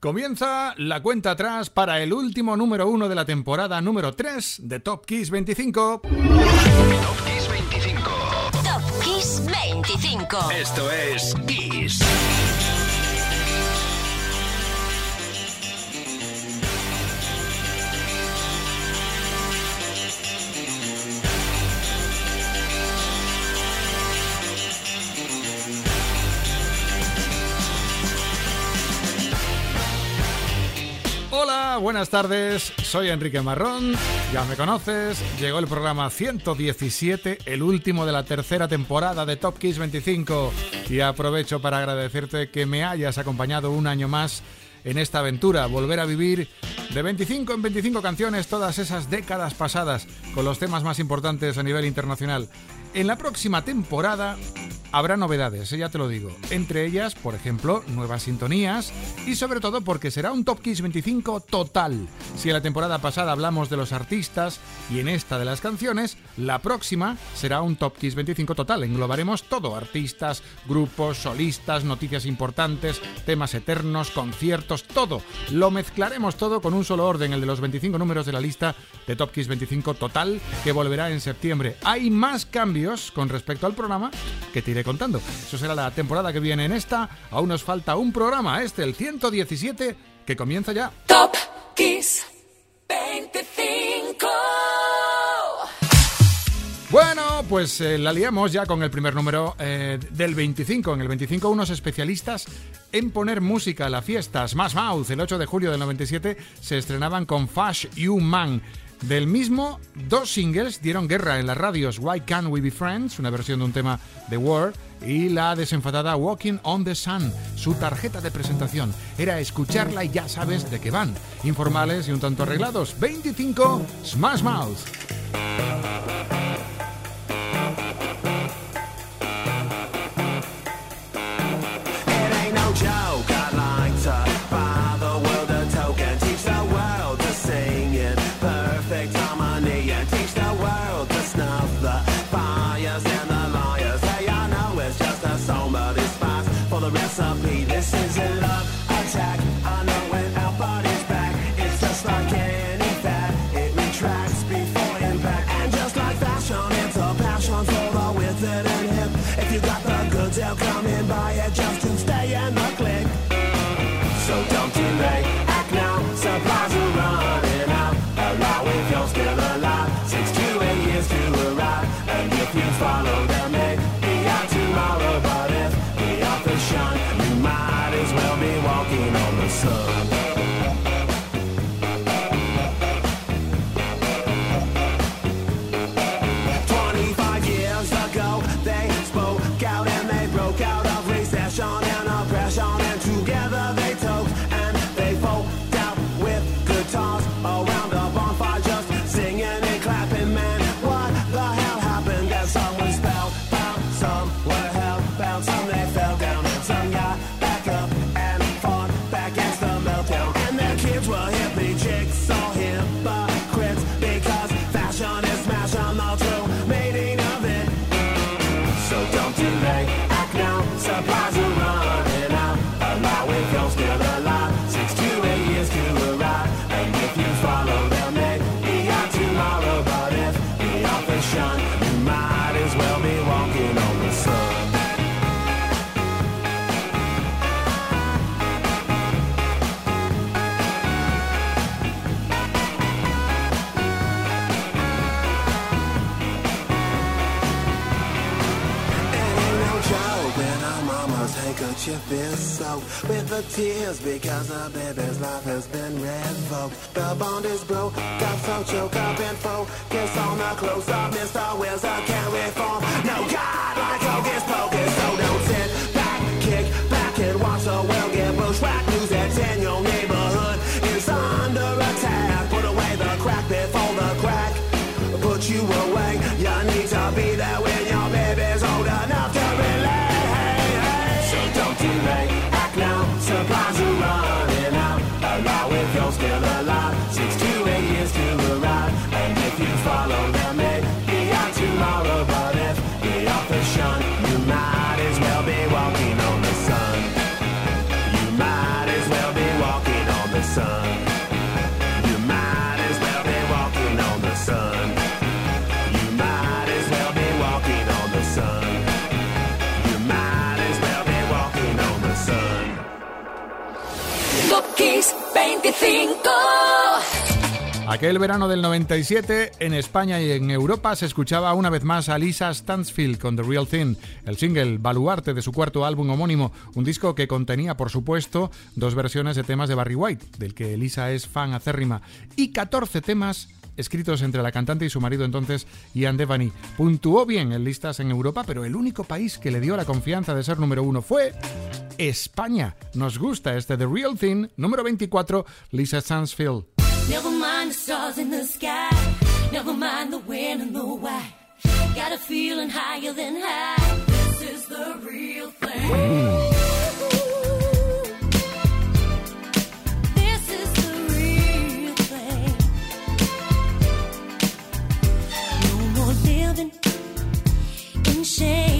Comienza la cuenta atrás para el último número uno de la temporada número 3 de Top Kiss 25. Top Kiss 25. Top Kiss 25. Esto es Kiss. Buenas tardes, soy Enrique Marrón, ya me conoces, llegó el programa 117, el último de la tercera temporada de Top Kiss 25 y aprovecho para agradecerte que me hayas acompañado un año más en esta aventura, volver a vivir de 25 en 25 canciones todas esas décadas pasadas con los temas más importantes a nivel internacional. En la próxima temporada habrá novedades, eh, ya te lo digo. Entre ellas, por ejemplo, nuevas sintonías y sobre todo porque será un Top Kiss 25 total. Si en la temporada pasada hablamos de los artistas y en esta de las canciones, la próxima será un Top Kiss 25 total. Englobaremos todo, artistas, grupos, solistas, noticias importantes, temas eternos, conciertos, todo. Lo mezclaremos todo con un solo orden, el de los 25 números de la lista de Top Kiss 25 total que volverá en septiembre. Hay más cambios con respecto al programa que te iré contando. Eso será la temporada que viene en esta. Aún nos falta un programa, este, el 117, que comienza ya. Top Kiss 25. Bueno, pues eh, la liamos ya con el primer número eh, del 25. En el 25 unos especialistas en poner música a la fiesta. Smash Mouth, el 8 de julio del 97, se estrenaban con Fash You Man. Del mismo, dos singles dieron guerra en las radios Why Can't We Be Friends, una versión de un tema de War, y la desenfadada Walking on the Sun. Su tarjeta de presentación era escucharla y ya sabes de qué van. Informales y un tanto arreglados. 25 Smash Mouth. Come in tears because the baby's life has been revoked. The bond is broke, got so choke up and focus on the close up. Mr. Wizard can't reform. 25. Aquel verano del 97, en España y en Europa se escuchaba una vez más a Lisa Stansfield con The Real Thing, el single baluarte de su cuarto álbum homónimo, un disco que contenía, por supuesto, dos versiones de temas de Barry White, del que Lisa es fan acérrima, y 14 temas escritos entre la cantante y su marido entonces, Ian Devani. Puntuó bien en listas en Europa, pero el único país que le dio la confianza de ser número uno fue España. Nos gusta este The Real Thing, número 24, Lisa Sansfield. Never mind the stars in the sky, never mind the when and the why. Got a feeling higher than high. This is the real thing. Mm. change.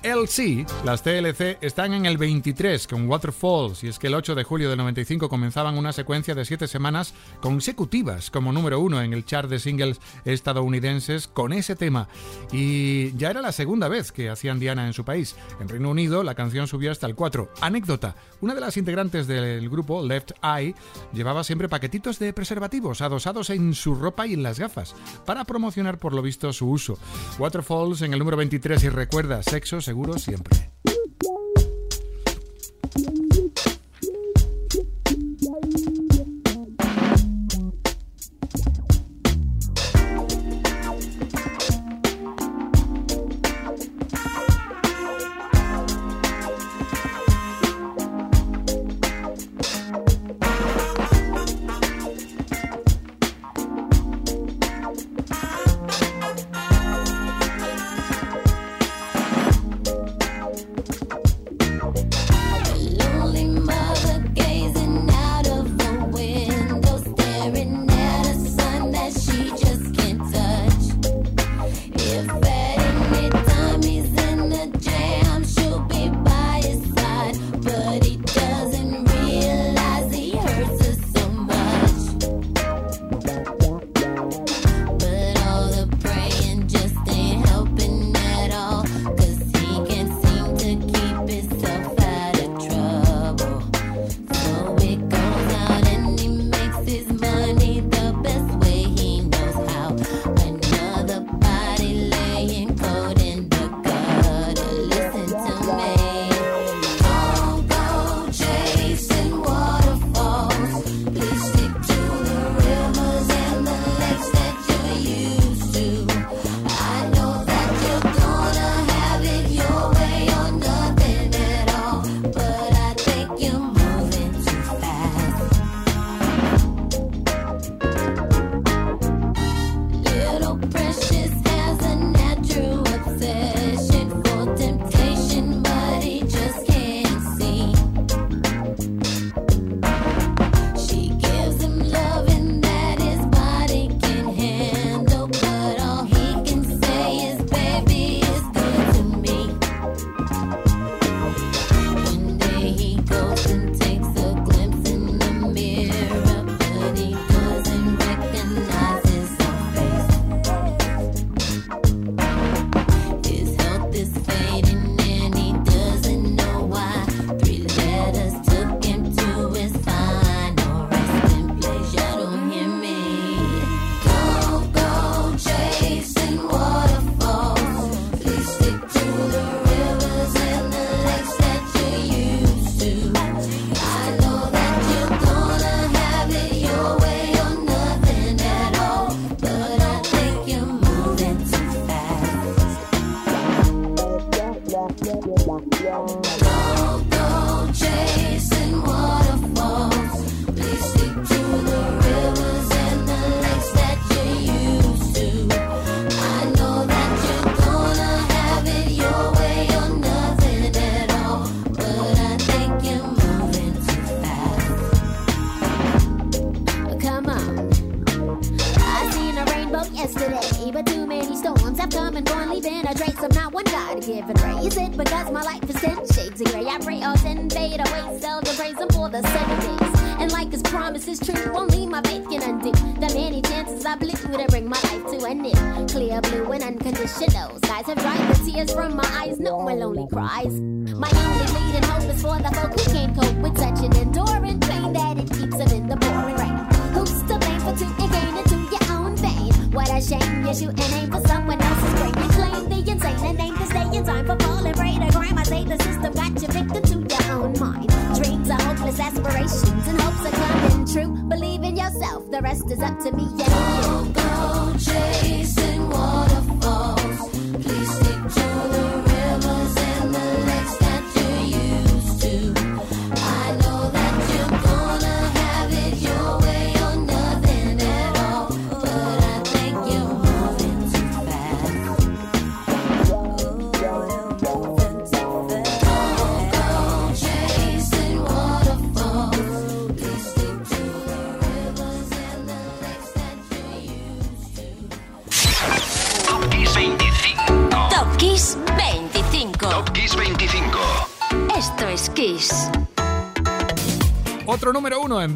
TLC, las TLC están en el 23 con Waterfalls y es que el 8 de julio del 95 comenzaban una secuencia de 7 semanas consecutivas como número uno en el chart de singles estadounidenses con ese tema y ya era la segunda vez que hacían Diana en su país. En Reino Unido la canción subió hasta el 4. Anécdota, una de las integrantes del grupo, Left Eye, llevaba siempre paquetitos de preservativos adosados en su ropa y en las gafas para promocionar por lo visto su uso. Waterfalls en el número 23 y recuerda, sexo seguro siempre.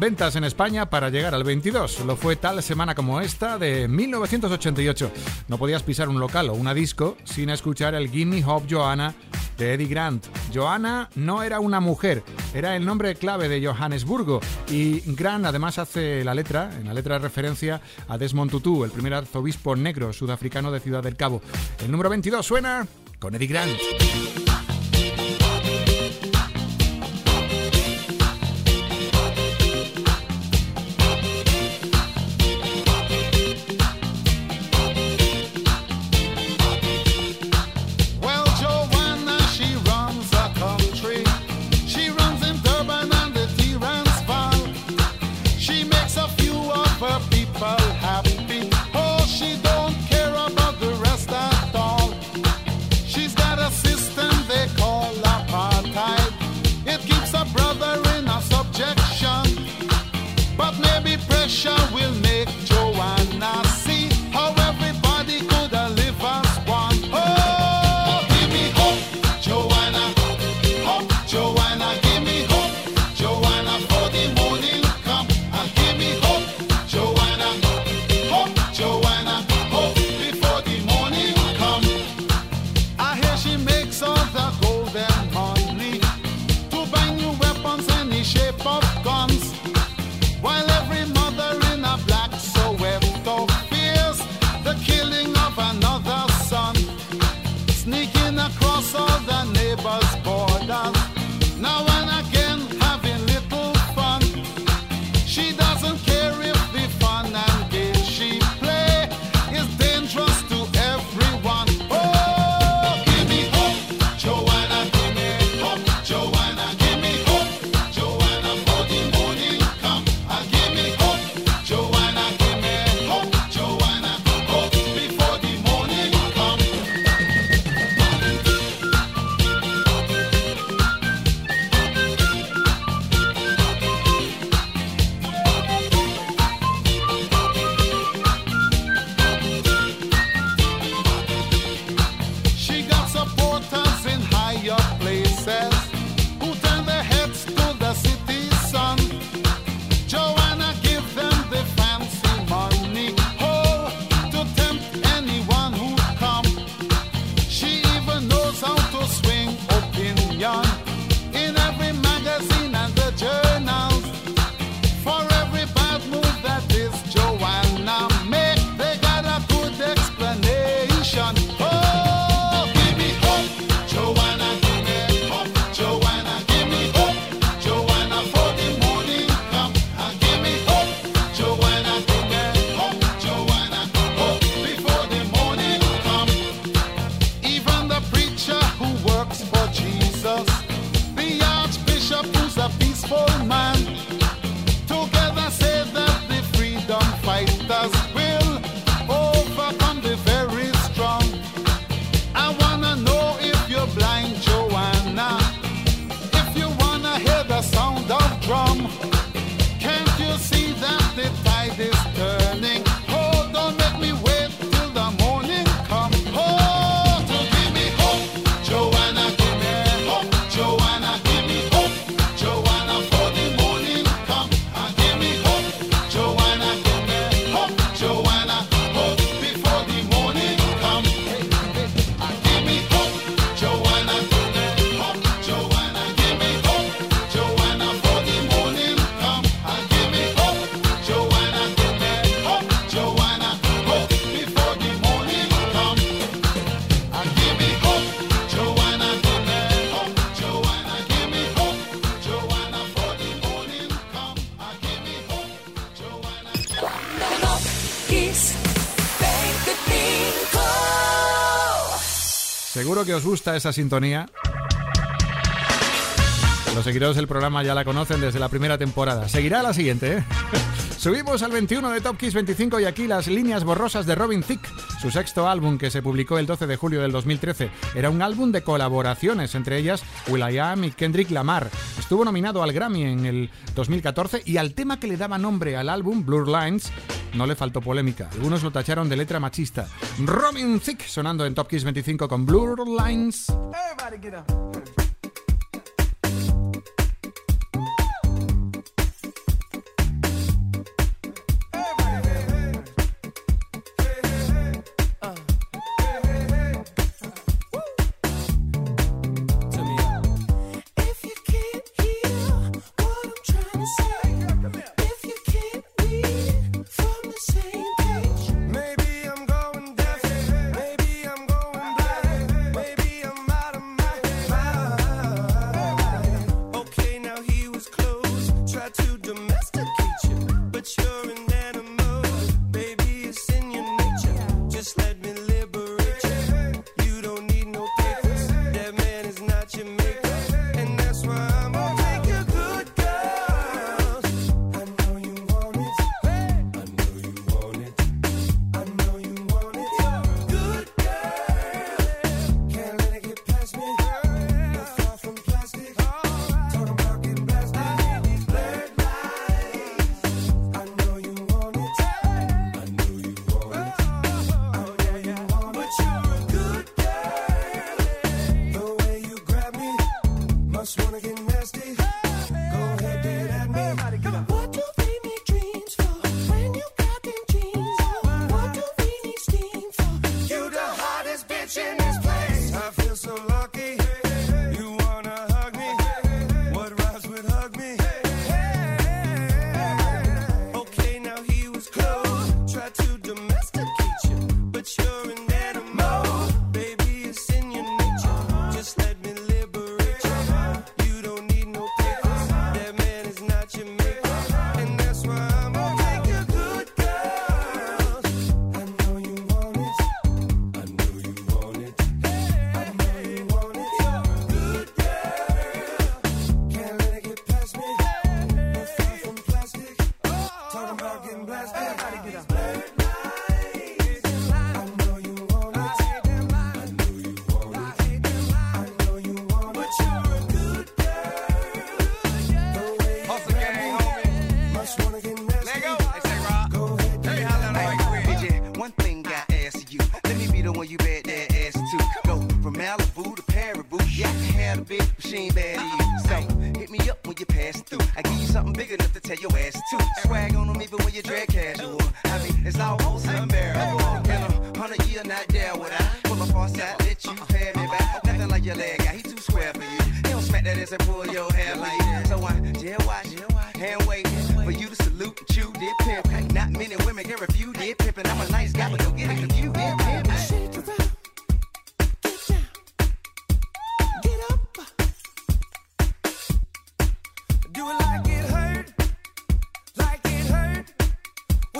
ventas en España para llegar al 22. Lo fue tal semana como esta de 1988. No podías pisar un local o una disco sin escuchar el Gimme Hop Joanna de Eddie Grant. Joanna no era una mujer, era el nombre clave de Johannesburgo y Grant además hace la letra, en la letra de referencia a Desmond Tutu, el primer arzobispo negro sudafricano de Ciudad del Cabo. El número 22 suena con Eddie Grant. que os gusta esa sintonía. Los seguidores del programa ya la conocen desde la primera temporada. Seguirá la siguiente, ¿eh? Subimos al 21 de Top Kiss 25 y aquí las líneas borrosas de Robin Thicke, su sexto álbum que se publicó el 12 de julio del 2013. Era un álbum de colaboraciones, entre ellas Will.i.am y Kendrick Lamar. Estuvo nominado al Grammy en el 2014 y al tema que le daba nombre al álbum, Blur Lines, no le faltó polémica. Algunos lo tacharon de letra machista. Robin Thicke sonando en Top Kiss 25 con Blur Lines. Everybody get up.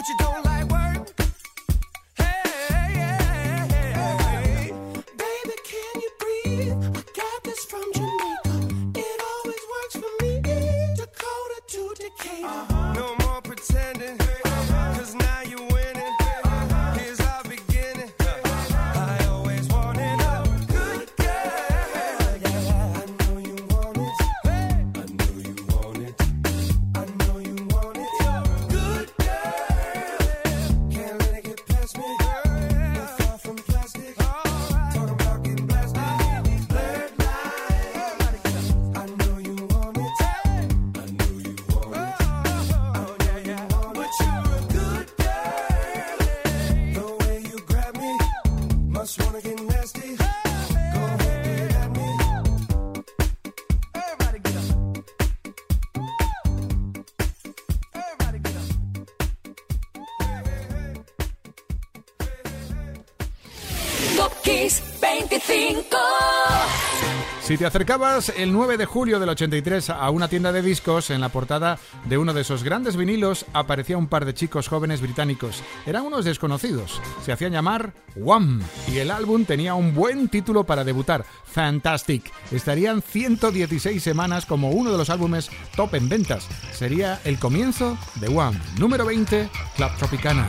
you don't Kiss 25. Si te acercabas el 9 de julio del 83 a una tienda de discos, en la portada de uno de esos grandes vinilos aparecía un par de chicos jóvenes británicos. Eran unos desconocidos. Se hacían llamar Wham y el álbum tenía un buen título para debutar, Fantastic. Estarían 116 semanas como uno de los álbumes top en ventas. Sería el comienzo de Wham, número 20, Club Tropicana.